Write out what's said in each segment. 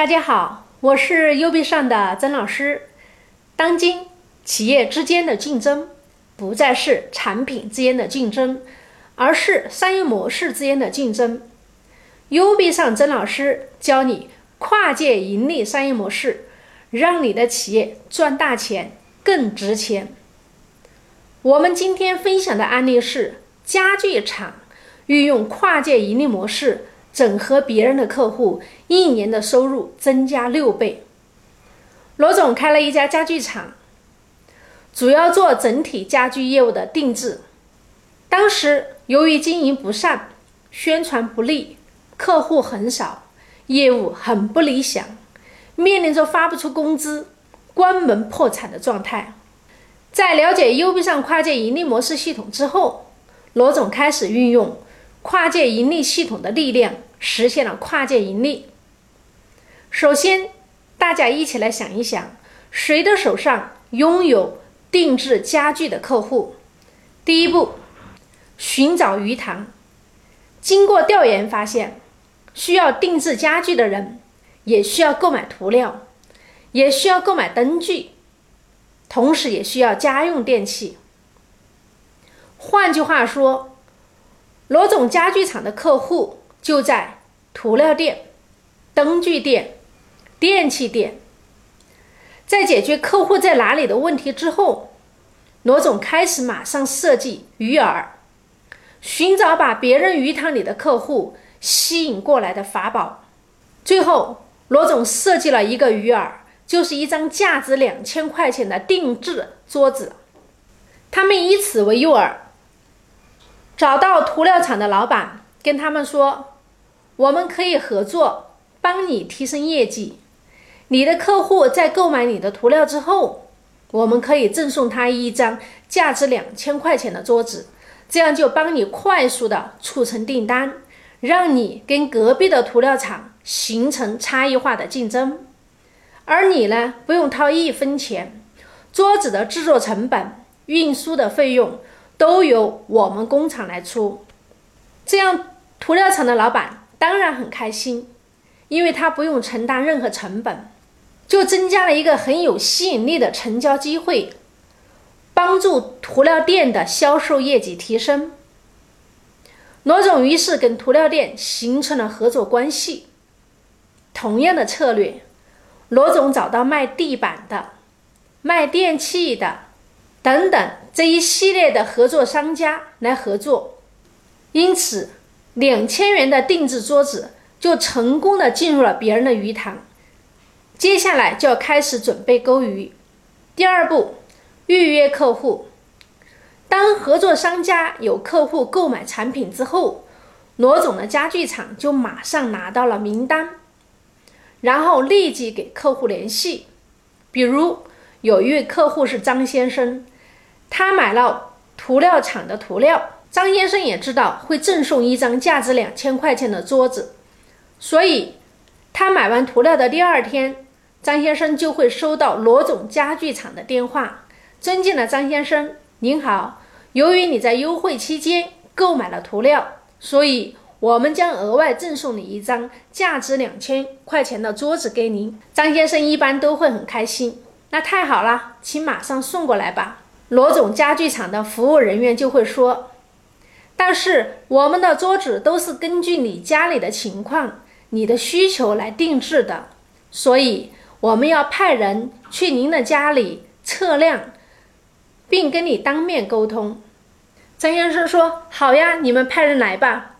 大家好，我是优币上的曾老师。当今企业之间的竞争不再是产品之间的竞争，而是商业模式之间的竞争。优币上曾老师教你跨界盈利商业模式，让你的企业赚大钱更值钱。我们今天分享的案例是家具厂运用跨界盈利模式。整合别人的客户，一年的收入增加六倍。罗总开了一家家具厂，主要做整体家具业务的定制。当时由于经营不善、宣传不力、客户很少，业务很不理想，面临着发不出工资、关门破产的状态。在了解优币上跨界盈利模式系统之后，罗总开始运用。跨界盈利系统的力量实现了跨界盈利。首先，大家一起来想一想，谁的手上拥有定制家具的客户？第一步，寻找鱼塘。经过调研发现，需要定制家具的人，也需要购买涂料，也需要购买灯具，同时也需要家用电器。换句话说，罗总家具厂的客户就在涂料店、灯具店、电器店。在解决客户在哪里的问题之后，罗总开始马上设计鱼饵，寻找把别人鱼塘里的客户吸引过来的法宝。最后，罗总设计了一个鱼饵，就是一张价值两千块钱的定制桌子。他们以此为诱饵。找到涂料厂的老板，跟他们说：“我们可以合作，帮你提升业绩。你的客户在购买你的涂料之后，我们可以赠送他一张价值两千块钱的桌子，这样就帮你快速的促成订单，让你跟隔壁的涂料厂形成差异化的竞争。而你呢，不用掏一分钱，桌子的制作成本、运输的费用。”都由我们工厂来出，这样涂料厂的老板当然很开心，因为他不用承担任何成本，就增加了一个很有吸引力的成交机会，帮助涂料店的销售业绩提升。罗总于是跟涂料店形成了合作关系。同样的策略，罗总找到卖地板的、卖电器的。等等这一系列的合作商家来合作，因此两千元的定制桌子就成功的进入了别人的鱼塘。接下来就要开始准备钩鱼。第二步，预约客户。当合作商家有客户购买产品之后，罗总的家具厂就马上拿到了名单，然后立即给客户联系。比如有一位客户是张先生。他买了涂料厂的涂料，张先生也知道会赠送一张价值两千块钱的桌子，所以他买完涂料的第二天，张先生就会收到罗总家具厂的电话。尊敬的张先生，您好，由于你在优惠期间购买了涂料，所以我们将额外赠送你一张价值两千块钱的桌子给您。张先生一般都会很开心，那太好了，请马上送过来吧。罗总家具厂的服务人员就会说：“但是我们的桌子都是根据你家里的情况、你的需求来定制的，所以我们要派人去您的家里测量，并跟你当面沟通。”张先生说：“好呀，你们派人来吧。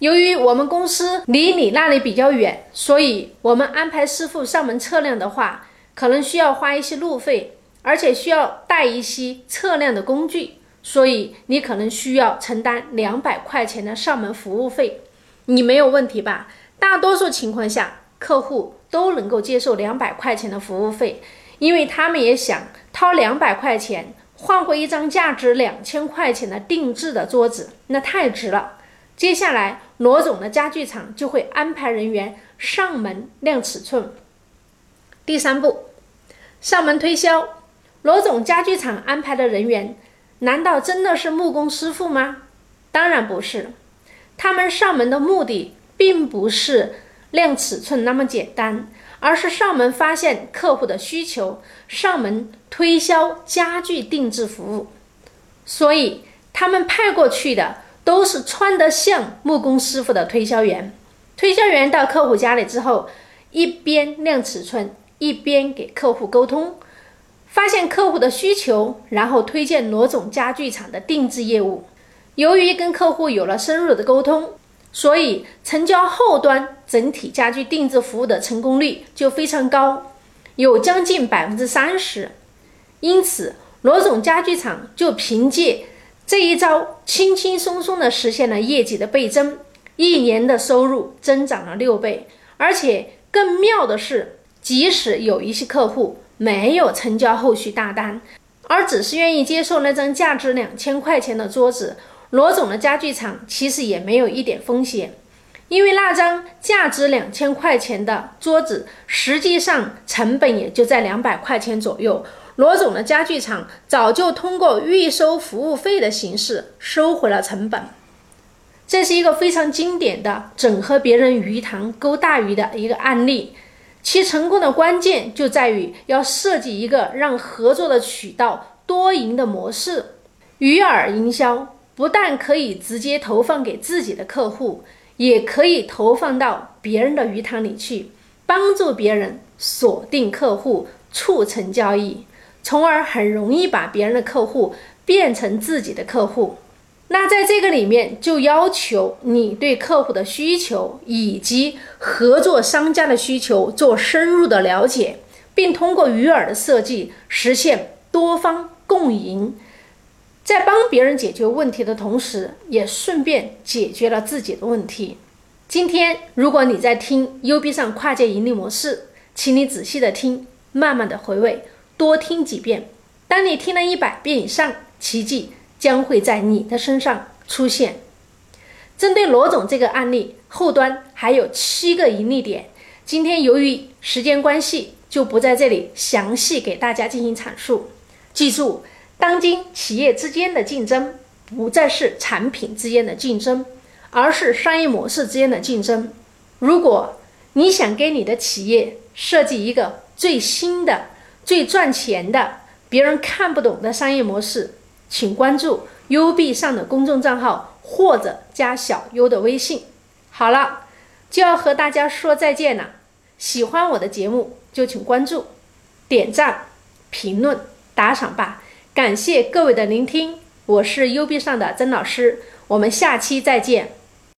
由于我们公司离你那里比较远，所以我们安排师傅上门测量的话，可能需要花一些路费。”而且需要带一些测量的工具，所以你可能需要承担两百块钱的上门服务费，你没有问题吧？大多数情况下，客户都能够接受两百块钱的服务费，因为他们也想掏两百块钱换回一张价值两千块钱的定制的桌子，那太值了。接下来，罗总的家具厂就会安排人员上门量尺寸。第三步，上门推销。罗总家具厂安排的人员，难道真的是木工师傅吗？当然不是，他们上门的目的并不是量尺寸那么简单，而是上门发现客户的需求，上门推销家具定制服务。所以他们派过去的都是穿得像木工师傅的推销员。推销员到客户家里之后，一边量尺寸，一边给客户沟通，发现客户的需求，然后推荐罗总家具厂的定制业务。由于跟客户有了深入的沟通，所以成交后端整体家具定制服务的成功率就非常高，有将近百分之三十。因此，罗总家具厂就凭借这一招，轻轻松松的实现了业绩的倍增，一年的收入增长了六倍。而且更妙的是，即使有一些客户没有成交后续大单，而只是愿意接受那张价值两千块钱的桌子。罗总的家具厂其实也没有一点风险，因为那张价值两千块钱的桌子，实际上成本也就在两百块钱左右。罗总的家具厂早就通过预收服务费的形式收回了成本。这是一个非常经典的整合别人鱼塘勾大鱼的一个案例，其成功的关键就在于要设计一个让合作的渠道多赢的模式，鱼饵营销。不但可以直接投放给自己的客户，也可以投放到别人的鱼塘里去，帮助别人锁定客户、促成交易，从而很容易把别人的客户变成自己的客户。那在这个里面，就要求你对客户的需求以及合作商家的需求做深入的了解，并通过鱼饵的设计实现多方共赢。在帮别人解决问题的同时，也顺便解决了自己的问题。今天，如果你在听 U B 上跨界盈利模式，请你仔细的听，慢慢的回味，多听几遍。当你听了一百遍以上，奇迹将会在你的身上出现。针对罗总这个案例，后端还有七个盈利点。今天由于时间关系，就不在这里详细给大家进行阐述。记住。当今企业之间的竞争不再是产品之间的竞争，而是商业模式之间的竞争。如果你想给你的企业设计一个最新的、最赚钱的、别人看不懂的商业模式，请关注 U B 上的公众账号或者加小优的微信。好了，就要和大家说再见了。喜欢我的节目就请关注、点赞、评论、打赏吧。感谢各位的聆听，我是 U B 上的曾老师，我们下期再见。